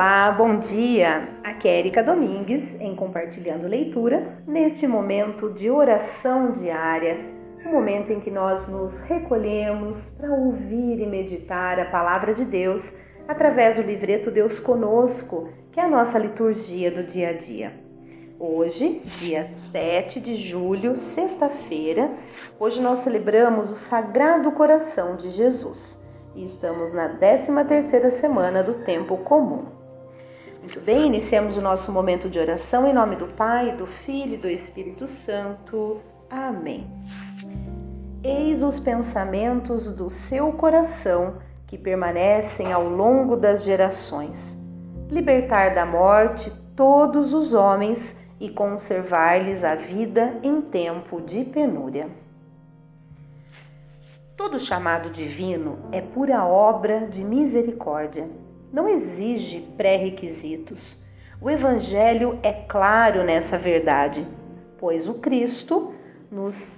Olá, bom dia! Aqui é Erika Domingues em Compartilhando Leitura, neste momento de oração diária, um momento em que nós nos recolhemos para ouvir e meditar a palavra de Deus através do livreto Deus Conosco, que é a nossa liturgia do dia a dia. Hoje, dia 7 de julho, sexta-feira, hoje nós celebramos o Sagrado Coração de Jesus e estamos na 13 terceira semana do tempo comum. Muito bem, iniciamos o nosso momento de oração em nome do Pai, do Filho e do Espírito Santo. Amém. Eis os pensamentos do seu coração que permanecem ao longo das gerações. Libertar da morte todos os homens e conservar-lhes a vida em tempo de penúria. Todo chamado divino é pura obra de misericórdia. Não exige pré-requisitos. O Evangelho é claro nessa verdade, pois o Cristo nos,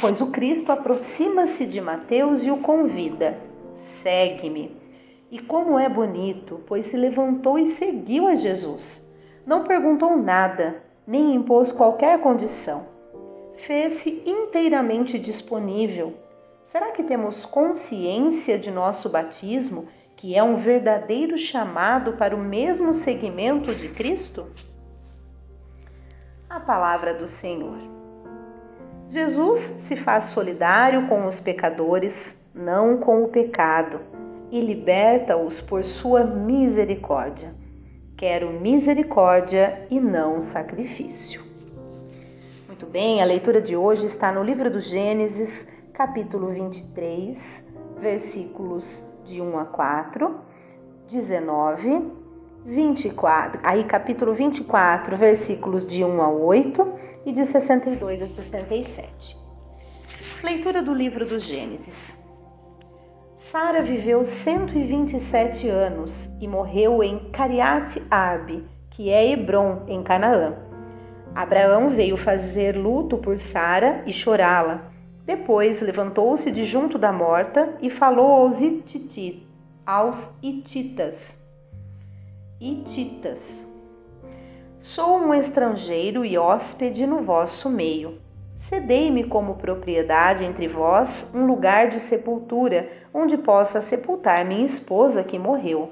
pois o Cristo aproxima-se de Mateus e o convida: segue-me. E como é bonito, pois se levantou e seguiu a Jesus. Não perguntou nada, nem impôs qualquer condição. Fez-se inteiramente disponível Será que temos consciência de nosso batismo, que é um verdadeiro chamado para o mesmo segmento de Cristo? A palavra do Senhor. Jesus se faz solidário com os pecadores, não com o pecado, e liberta-os por sua misericórdia. Quero misericórdia e não sacrifício. Muito bem, a leitura de hoje está no livro do Gênesis, capítulo 23, versículos de 1 a 4, 19, 24, aí capítulo 24, versículos de 1 a 8 e de 62 a 67. Leitura do livro do Gênesis. Sara viveu 127 anos e morreu em Cariate Arbe, que é Hebron, em Canaã. Abraão veio fazer luto por Sara e chorá-la. Depois levantou-se de junto da morta e falou aos, ititi, aos Ititas. Ititas. Sou um estrangeiro e hóspede no vosso meio. Cedei-me como propriedade entre vós um lugar de sepultura, onde possa sepultar minha esposa que morreu.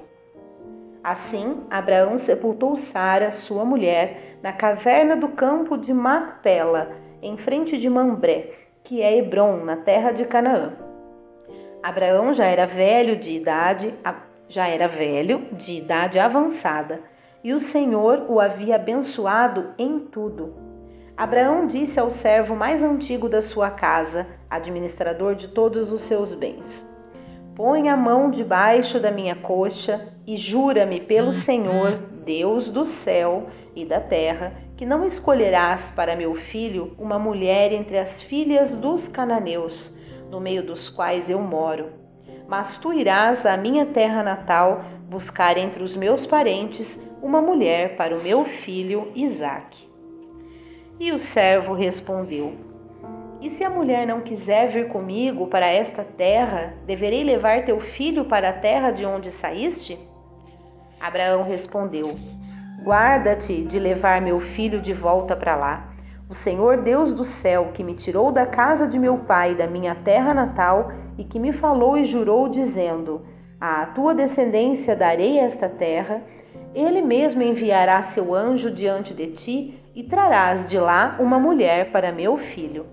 Assim, Abraão sepultou Sara, sua mulher, na caverna do campo de Macpela, em frente de Mambré, que é Hebron, na terra de Canaã. Abraão já era velho de idade, já era velho de idade avançada, e o Senhor o havia abençoado em tudo. Abraão disse ao servo mais antigo da sua casa, administrador de todos os seus bens: Põe a mão debaixo da minha coxa e jura-me pelo Senhor, Deus do céu e da terra, que não escolherás para meu filho uma mulher entre as filhas dos cananeus, no meio dos quais eu moro. Mas tu irás à minha terra natal buscar entre os meus parentes uma mulher para o meu filho Isaque. E o servo respondeu: E se a mulher não quiser vir comigo para esta terra, deverei levar teu filho para a terra de onde saíste? Abraão respondeu: Guarda-te de levar meu filho de volta para lá. O Senhor Deus do céu, que me tirou da casa de meu pai, da minha terra natal, e que me falou e jurou, dizendo: À tua descendência darei esta terra, ele mesmo enviará seu anjo diante de ti e trarás de lá uma mulher para meu filho.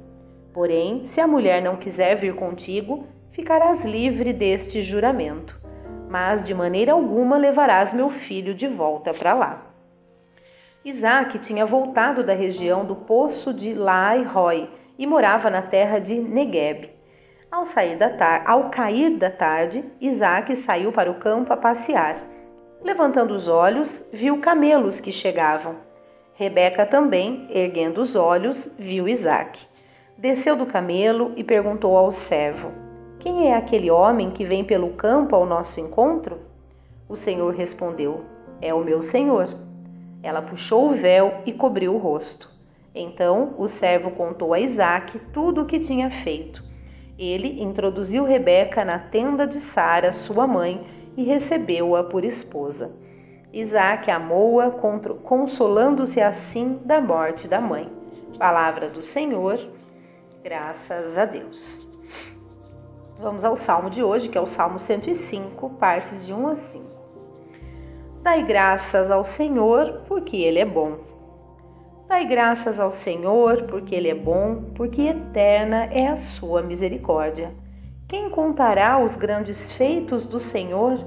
Porém, se a mulher não quiser vir contigo, ficarás livre deste juramento. Mas de maneira alguma levarás meu filho de volta para lá. Isaac tinha voltado da região do poço de Lai-Roi e morava na terra de Negueb. Ao, sair da Ao cair da tarde, Isaac saiu para o campo a passear. Levantando os olhos, viu camelos que chegavam. Rebeca também, erguendo os olhos, viu Isaac. Desceu do camelo e perguntou ao servo: Quem é aquele homem que vem pelo campo ao nosso encontro? O Senhor respondeu: É o meu senhor. Ela puxou o véu e cobriu o rosto. Então o servo contou a Isaque tudo o que tinha feito. Ele introduziu Rebeca na tenda de Sara, sua mãe, e recebeu-a por esposa. Isaac amou-a, consolando-se assim da morte da mãe. Palavra do Senhor, graças a Deus. Vamos ao salmo de hoje, que é o Salmo 105, partes de 1 a 5. Dai graças ao Senhor, porque Ele é bom. Dai graças ao Senhor, porque Ele é bom, porque eterna é a sua misericórdia. Quem contará os grandes feitos do Senhor?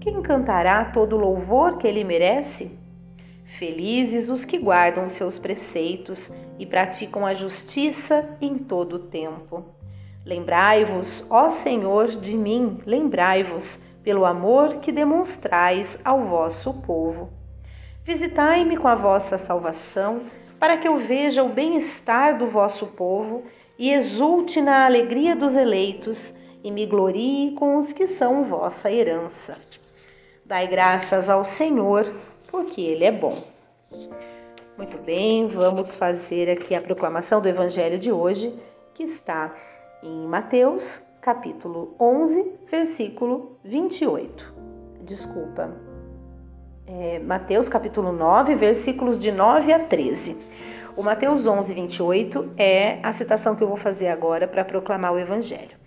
Quem cantará todo o louvor que ele merece? Felizes os que guardam seus preceitos e praticam a justiça em todo o tempo. Lembrai-vos, ó Senhor, de mim, lembrai-vos, pelo amor que demonstrais ao vosso povo. Visitai-me com a vossa salvação, para que eu veja o bem-estar do vosso povo e exulte na alegria dos eleitos e me glorie com os que são vossa herança. Dai graças ao Senhor, porque Ele é bom. Muito bem, vamos fazer aqui a proclamação do Evangelho de hoje, que está em Mateus, capítulo 11, versículo 28. Desculpa. É, Mateus, capítulo 9, versículos de 9 a 13. O Mateus 11, 28 é a citação que eu vou fazer agora para proclamar o Evangelho.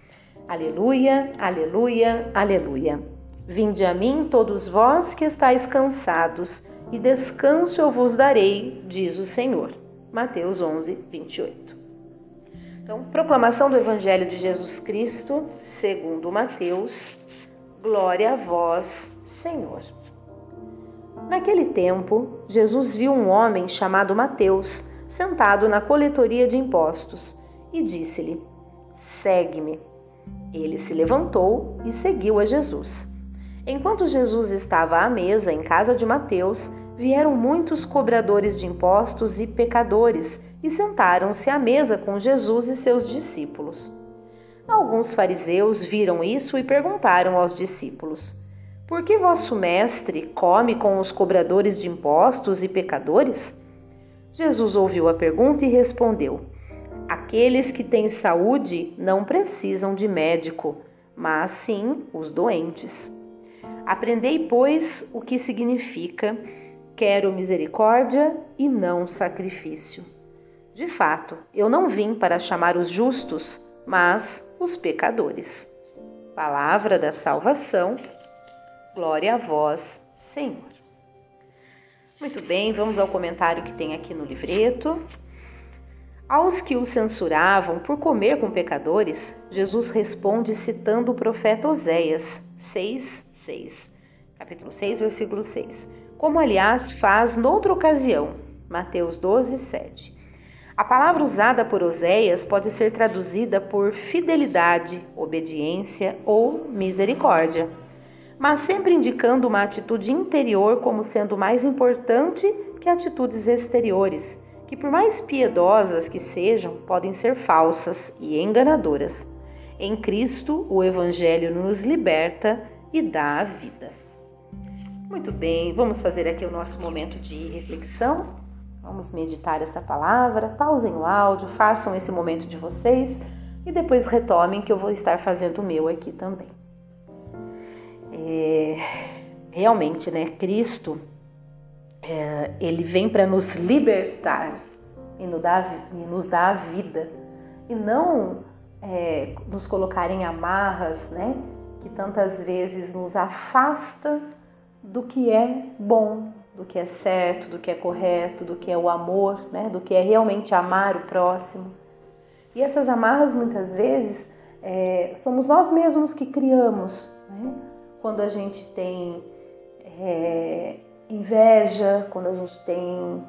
Aleluia, aleluia, aleluia. Vinde a mim, todos vós que estáis cansados, e descanso eu vos darei, diz o Senhor. Mateus 11, 28. Então, proclamação do Evangelho de Jesus Cristo, segundo Mateus. Glória a vós, Senhor. Naquele tempo, Jesus viu um homem chamado Mateus sentado na coletoria de impostos e disse-lhe: Segue-me. Ele se levantou e seguiu a Jesus. Enquanto Jesus estava à mesa em casa de Mateus, vieram muitos cobradores de impostos e pecadores e sentaram-se à mesa com Jesus e seus discípulos. Alguns fariseus viram isso e perguntaram aos discípulos: Por que vosso mestre come com os cobradores de impostos e pecadores? Jesus ouviu a pergunta e respondeu: Aqueles que têm saúde não precisam de médico, mas sim os doentes. Aprendei, pois, o que significa quero misericórdia e não sacrifício. De fato, eu não vim para chamar os justos, mas os pecadores. Palavra da salvação. Glória a vós, Senhor. Muito bem, vamos ao comentário que tem aqui no livreto. Aos que o censuravam por comer com pecadores, Jesus responde citando o profeta Oséias 6, 6. Capítulo 6, versículo 6. Como, aliás, faz noutra ocasião. Mateus 12, 7. A palavra usada por Oséias pode ser traduzida por fidelidade, obediência ou misericórdia, mas sempre indicando uma atitude interior como sendo mais importante que atitudes exteriores, que, por mais piedosas que sejam, podem ser falsas e enganadoras. Em Cristo, o Evangelho nos liberta e dá a vida. Muito bem, vamos fazer aqui o nosso momento de reflexão. Vamos meditar essa palavra. Pausem o áudio, façam esse momento de vocês e depois retomem que eu vou estar fazendo o meu aqui também. É, realmente, né? Cristo, é, ele vem para nos libertar e nos dar, e nos a vida e não é, nos colocar em amarras, né? que tantas vezes nos afasta do que é bom, do que é certo, do que é correto, do que é o amor, né? do que é realmente amar o próximo. E essas amarras muitas vezes é, somos nós mesmos que criamos. Né? Quando a gente tem é, inveja, quando a gente tem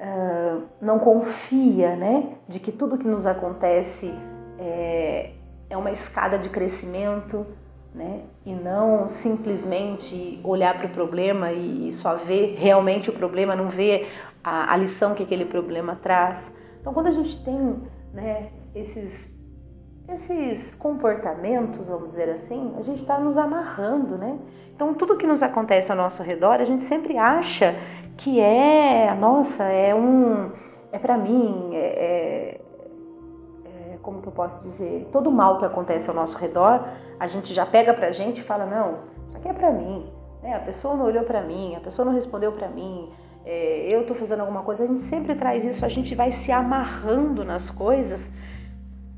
uh, não confia, né, de que tudo que nos acontece é, é uma escada de crescimento, né? E não simplesmente olhar para o problema e só ver realmente o problema, não ver a, a, lição que aquele problema traz. Então, quando a gente tem né, esses, esses comportamentos, vamos dizer assim, a gente está nos amarrando, né? Então, tudo que nos acontece ao nosso redor, a gente sempre acha que é, nossa, é um, é para mim, é, é como que eu posso dizer, todo mal que acontece ao nosso redor, a gente já pega pra gente e fala, não, isso aqui é pra mim, né? A pessoa não olhou para mim, a pessoa não respondeu para mim, é, eu estou fazendo alguma coisa. A gente sempre traz isso, a gente vai se amarrando nas coisas,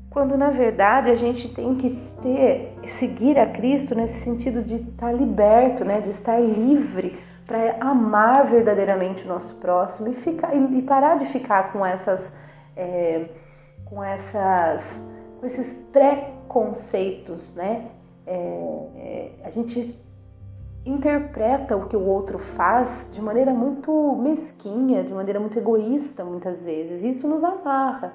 quando na verdade a gente tem que ter, seguir a Cristo nesse sentido de estar liberto, né? De estar livre para amar verdadeiramente o nosso próximo e ficar e parar de ficar com essas é, com essas com esses preconceitos, né? É, é, a gente interpreta o que o outro faz de maneira muito mesquinha, de maneira muito egoísta, muitas vezes. Isso nos amarra,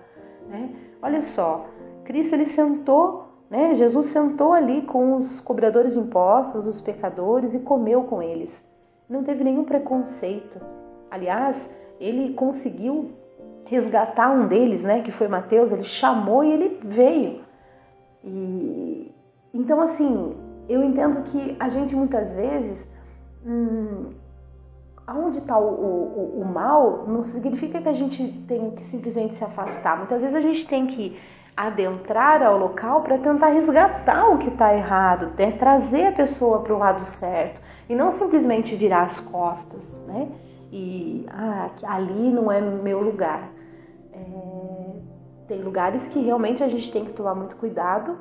né? Olha só, Cristo ele sentou, né? Jesus sentou ali com os cobradores de impostos, os pecadores e comeu com eles. Não teve nenhum preconceito. Aliás, ele conseguiu resgatar um deles, né, que foi Mateus, ele chamou e ele veio. E então assim, eu entendo que a gente muitas vezes hum, está o, o, o, mal não significa que a gente tem que simplesmente se afastar. Muitas vezes a gente tem que adentrar ao local para tentar resgatar o que está errado, né? trazer a pessoa para o lado certo e não simplesmente virar as costas, né? E ah, ali não é meu lugar. É, tem lugares que realmente a gente tem que tomar muito cuidado,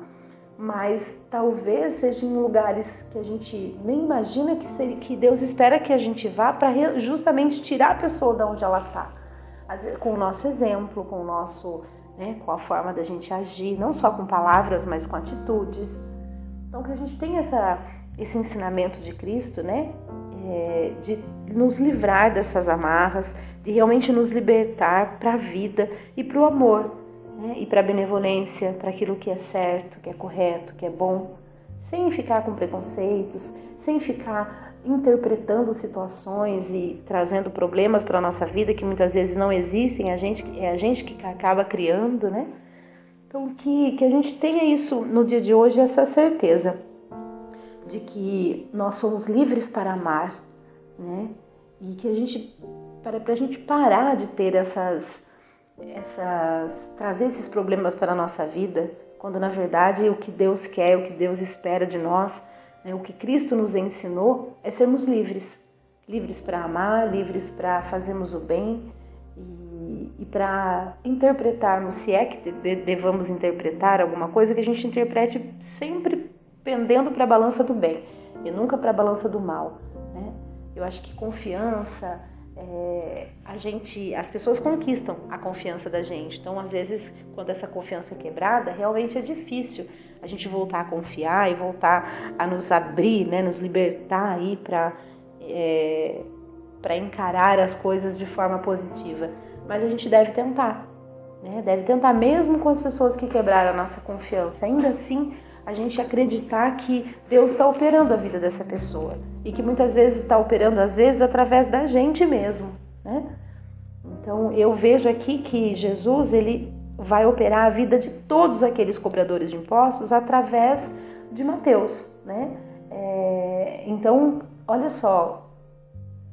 mas talvez seja em lugares que a gente nem imagina que, seria, que Deus espera que a gente vá para justamente tirar a pessoa de onde ela está. Com o nosso exemplo, com o nosso, né, com a forma da gente agir, não só com palavras, mas com atitudes. Então que a gente tenha essa, esse ensinamento de Cristo, né, é, de nos livrar dessas amarras, de realmente nos libertar para a vida e para o amor, né? e para a benevolência, para aquilo que é certo, que é correto, que é bom, sem ficar com preconceitos, sem ficar interpretando situações e trazendo problemas para a nossa vida que muitas vezes não existem, a gente, é a gente que acaba criando, né? Então, que, que a gente tenha isso no dia de hoje, essa certeza de que nós somos livres para amar, né? E que a gente para, para a gente parar de ter essas, essas, trazer esses problemas para a nossa vida, quando na verdade o que Deus quer, o que Deus espera de nós, né, o que Cristo nos ensinou é sermos livres, livres para amar, livres para fazermos o bem e, e para interpretarmos, se é que devamos interpretar alguma coisa, que a gente interprete sempre pendendo para a balança do bem e nunca para a balança do mal. Né? Eu acho que confiança é, a gente, as pessoas conquistam a confiança da gente. Então, às vezes, quando essa confiança é quebrada, realmente é difícil a gente voltar a confiar e voltar a nos abrir, né, nos libertar aí para é, para encarar as coisas de forma positiva. Mas a gente deve tentar, né? Deve tentar mesmo com as pessoas que quebraram a nossa confiança. Ainda assim, a gente acreditar que Deus está operando a vida dessa pessoa e que muitas vezes está operando, às vezes, através da gente mesmo. Né? Então eu vejo aqui que Jesus ele vai operar a vida de todos aqueles cobradores de impostos através de Mateus. Né? É, então, olha só,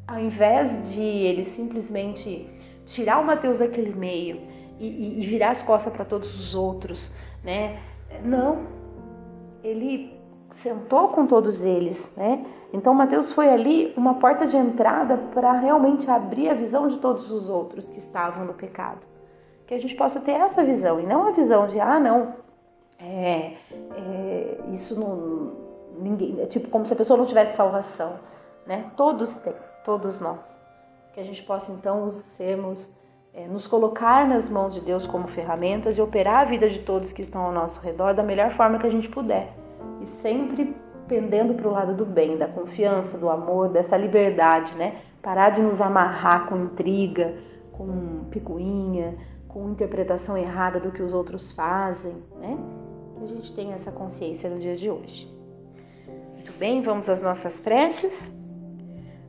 ao invés de ele simplesmente tirar o Mateus daquele meio e, e, e virar as costas para todos os outros, né? Não, ele sentou com todos eles, né? Então Mateus foi ali uma porta de entrada para realmente abrir a visão de todos os outros que estavam no pecado. Que a gente possa ter essa visão e não a visão de ah não, é, é, isso não ninguém, é tipo como se a pessoa não tivesse salvação, né? Todos têm, todos nós. Que a gente possa então sermos é, nos colocar nas mãos de Deus como ferramentas e operar a vida de todos que estão ao nosso redor da melhor forma que a gente puder. E sempre pendendo para o lado do bem, da confiança, do amor, dessa liberdade, né? Parar de nos amarrar com intriga, com picuinha, com interpretação errada do que os outros fazem, né? Que a gente tenha essa consciência no dia de hoje. Muito bem, vamos às nossas preces.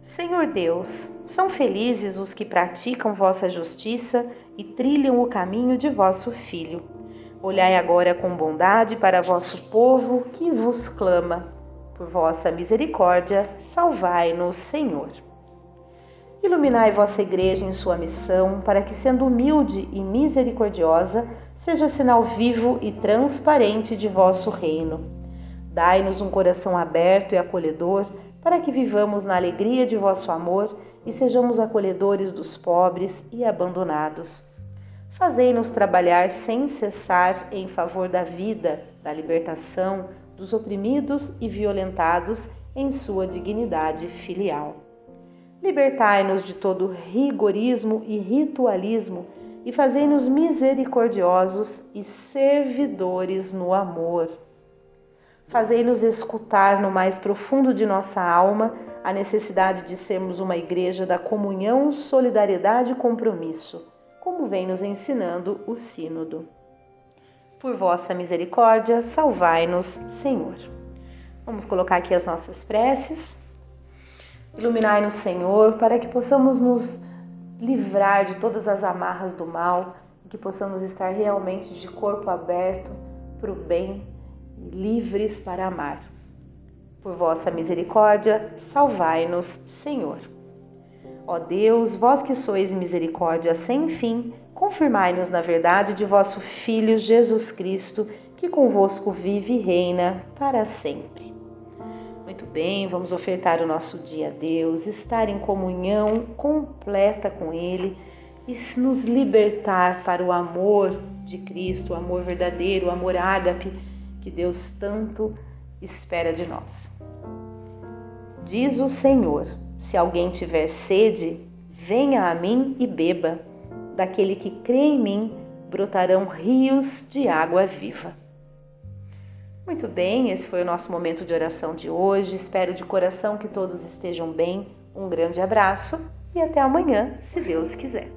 Senhor Deus, são felizes os que praticam vossa justiça e trilham o caminho de vosso Filho. Olhai agora com bondade para vosso povo que vos clama. Por vossa misericórdia, salvai-nos, Senhor. Iluminai vossa Igreja em sua missão, para que, sendo humilde e misericordiosa, seja sinal vivo e transparente de vosso reino. Dai-nos um coração aberto e acolhedor para que vivamos na alegria de vosso amor e sejamos acolhedores dos pobres e abandonados. Fazei-nos trabalhar sem cessar em favor da vida, da libertação, dos oprimidos e violentados em sua dignidade filial. Libertai-nos de todo rigorismo e ritualismo e fazei-nos misericordiosos e servidores no amor. Fazei-nos escutar no mais profundo de nossa alma a necessidade de sermos uma igreja da comunhão, solidariedade e compromisso, como vem nos ensinando o Sínodo. Por vossa misericórdia, salvai-nos, Senhor. Vamos colocar aqui as nossas preces. Iluminai-nos, Senhor, para que possamos nos livrar de todas as amarras do mal e que possamos estar realmente de corpo aberto para o bem e livres para amar. Por vossa misericórdia, salvai-nos, Senhor. Ó Deus, vós que sois misericórdia sem fim, confirmai-nos na verdade de vosso Filho Jesus Cristo, que convosco vive e reina para sempre. Muito bem, vamos ofertar o nosso dia a Deus, estar em comunhão completa com Ele e nos libertar para o amor de Cristo, o amor verdadeiro, o amor ágape que Deus tanto espera de nós. Diz o Senhor: se alguém tiver sede, venha a mim e beba. Daquele que crê em mim brotarão rios de água viva. Muito bem, esse foi o nosso momento de oração de hoje. Espero de coração que todos estejam bem. Um grande abraço e até amanhã, se Deus quiser.